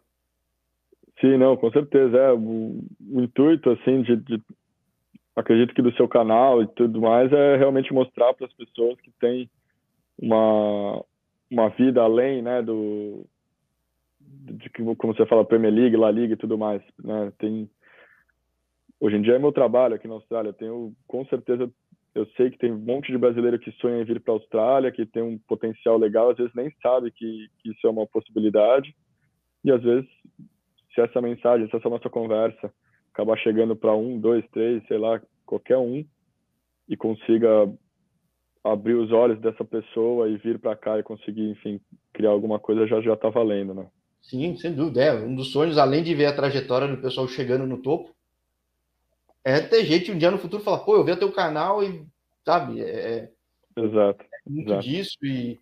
Sim, não, com certeza. É, o, o intuito, assim, de, de, acredito que do seu canal e tudo mais, é realmente mostrar para as pessoas que tem uma, uma vida além, né, do, de que, como você fala, Premier League, La Liga e tudo mais, né, tem... Hoje em dia é meu trabalho aqui na Austrália, tenho, com certeza, eu sei que tem um monte de brasileiro que sonha em vir para a Austrália, que tem um potencial legal, às vezes nem sabe que, que isso é uma possibilidade, e às vezes se essa mensagem, se essa nossa conversa acabar chegando para um, dois, três, sei lá, qualquer um, e consiga abrir os olhos dessa pessoa e vir para cá e conseguir, enfim, criar alguma coisa, já já está valendo, né? Sim, sem dúvida. É um dos sonhos, além de ver a trajetória do pessoal chegando no topo, é ter gente um dia no futuro falar, pô, eu vi o teu canal e, sabe, é, é exato, é muito exato. disso e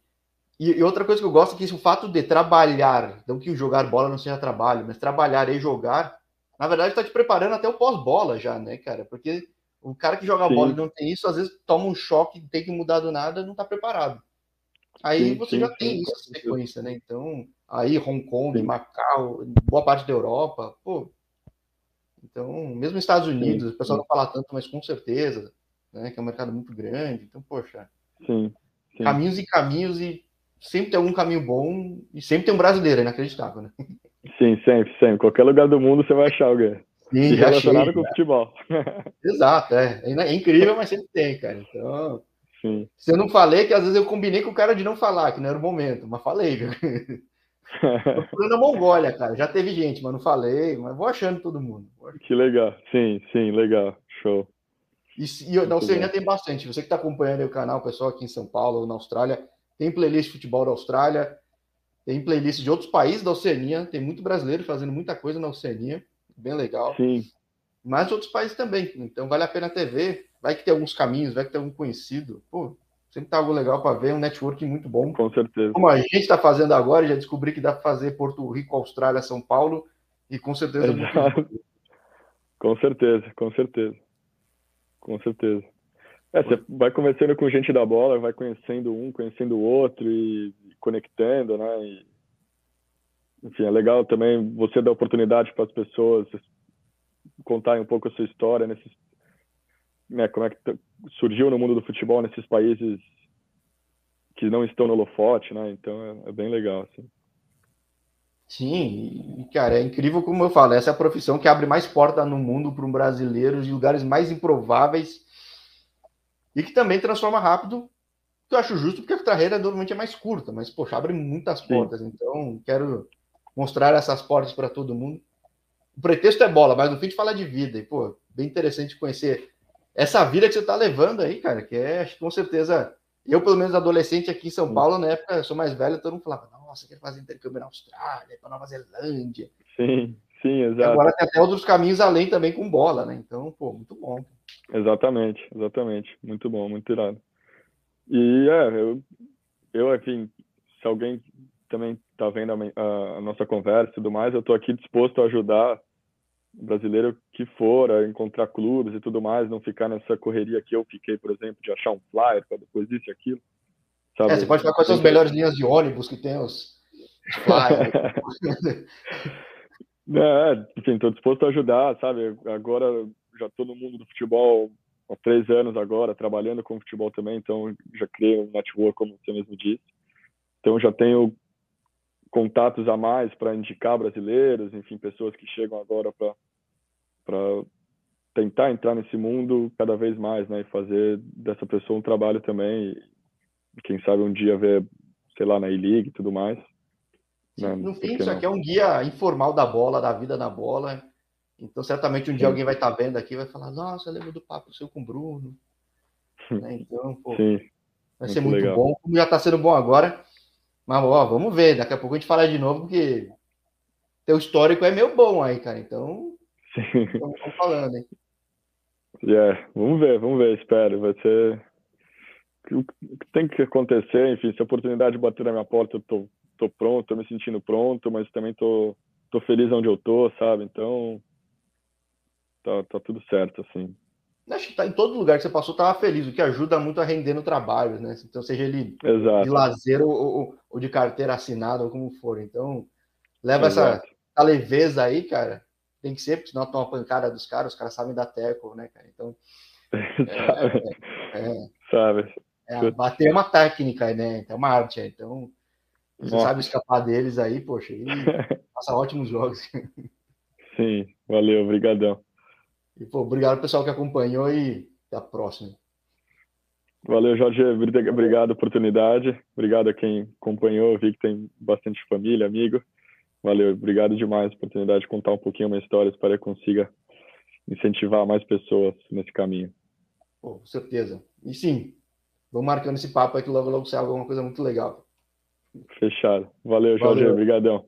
e, outra coisa que eu gosto é que o fato de trabalhar, não que jogar bola não seja trabalho, mas trabalhar e jogar, na verdade está te preparando até o pós-bola já, né, cara? Porque o cara que joga sim. bola e não tem isso, às vezes toma um choque, tem que mudar do nada, não está preparado. Aí sim, você sim, já tem isso na sequência, né? Então, aí Hong Kong, Macau, boa parte da Europa, pô. Então, mesmo Estados Unidos, o pessoal não fala tanto, mas com certeza, né? Que é um mercado muito grande. Então, poxa. Sim. Caminhos e caminhos e sempre tem algum caminho bom e sempre tem um brasileiro, é inacreditável, né? Sim, sempre, sempre. Qualquer lugar do mundo você vai achar alguém. Sim, relacionado achei, com o futebol. Exato, é. é incrível, mas sempre tem, cara. Então, Sim. se eu não falei, que às vezes eu combinei com o cara de não falar, que não era o momento, mas falei, viu? Tô na Mongólia, cara. Já teve gente, mas não falei, mas vou achando todo mundo. Que legal. Sim, sim, legal. Show. E, e na Oceania tem bastante. Você que está acompanhando o canal, pessoal aqui em São Paulo ou na Austrália, tem playlist de futebol da Austrália, tem playlist de outros países da Oceania, tem muito brasileiro fazendo muita coisa na Oceania, bem legal. Sim. Mas outros países também, então vale a pena até ver. Vai que tem alguns caminhos, vai que tem algum conhecido. Pô, sempre tá algo legal para ver, um network muito bom. Com certeza. Como a gente está fazendo agora, já descobri que dá para fazer Porto Rico, Austrália, São Paulo, e com certeza. Muito... Com certeza, com certeza. Com certeza. É, você vai conversando com gente da bola, vai conhecendo um, conhecendo o outro e, conectando, né? E, enfim, é legal também você dar oportunidade para as pessoas contarem um pouco a sua história nesses, né? Como é que surgiu no mundo do futebol nesses países que não estão no holofote, né? Então é, é bem legal, assim. Sim, cara, é incrível como eu falo, essa é a profissão que abre mais porta no mundo para um brasileiro de lugares mais improváveis e que também transforma rápido, que eu acho justo, porque a carreira normalmente é mais curta, mas, poxa, abre muitas portas. Sim. Então, quero mostrar essas portas para todo mundo. O pretexto é bola, mas no fim de falar de vida. E, pô, bem interessante conhecer essa vida que você está levando aí, cara, que é, com certeza, eu, pelo menos, adolescente aqui em São Paulo, na época, eu sou mais velho, todo mundo falava, nossa, quer fazer intercâmbio na Austrália, para Nova Zelândia. Sim, sim, exato. E agora tem até outros caminhos além também com bola, né? Então, pô, muito bom. Exatamente, exatamente. Muito bom, muito irado. E é, eu, eu enfim, se alguém também está vendo a, a, nossa conversa e tudo mais, eu estou aqui disposto a ajudar o brasileiro que for a encontrar clubes e tudo mais, não ficar nessa correria que eu fiquei, por exemplo, de achar um flyer para depois isso e aquilo. Sabe? É, você pode falar quais são as melhores linhas de ônibus que tem os flyers. é, enfim, estou disposto a ajudar, sabe? Agora já estou no mundo do futebol há três anos agora, trabalhando com futebol também, então já criei um network, como você mesmo disse. Então já tenho contatos a mais para indicar brasileiros, enfim, pessoas que chegam agora para tentar entrar nesse mundo cada vez mais, né, e fazer dessa pessoa um trabalho também, e quem sabe um dia ver, sei lá, na E-League e tudo mais. Né? No fim, isso aqui é um guia informal da bola, da vida na bola, então, certamente um dia alguém vai estar tá vendo aqui e vai falar: Nossa, eu lembro do papo seu com o Bruno. Né? Então, pô, Sim, vai ser muito legal. bom, como já está sendo bom agora. Mas, ó, vamos ver. Daqui a pouco a gente fala de novo, porque teu histórico é meio bom aí, cara. Então, estamos falando, hein? Yeah, vamos ver, vamos ver, espero. Vai ser. O que tem que acontecer, enfim, se a oportunidade bater na minha porta, eu tô, tô pronto, tô me sentindo pronto, mas também tô tô feliz onde eu tô, sabe? Então, tá, tá tudo certo, assim. Acho que tá em todo lugar que você passou, tava feliz, o que ajuda muito a render no trabalho, né? Então, seja ele Exato. de lazer ou, ou, ou, de carteira assinada, ou como for. Então, leva essa, essa, leveza aí, cara. Tem que ser, porque senão toma pancada dos caras, os caras sabem da teco, né, cara? Então. É, é, é, sabe? É, bater é uma técnica, né? É uma arte. Então, você Nossa. sabe escapar deles aí, poxa, e passa ótimos jogos. Sim, valeu, obrigadão. E, pô, obrigado pessoal que acompanhou e até a próxima. Valeu, Jorge. Obrigado a oportunidade. Obrigado a quem acompanhou. Vi que tem bastante família, amigo. Valeu, obrigado demais a oportunidade de contar um pouquinho uma história. Espero que consiga incentivar mais pessoas nesse caminho. Pô, com certeza. E sim, vamos marcando esse papo aí que logo logo sai alguma coisa muito legal. Fechado. Valeu, Jorge. Obrigadão.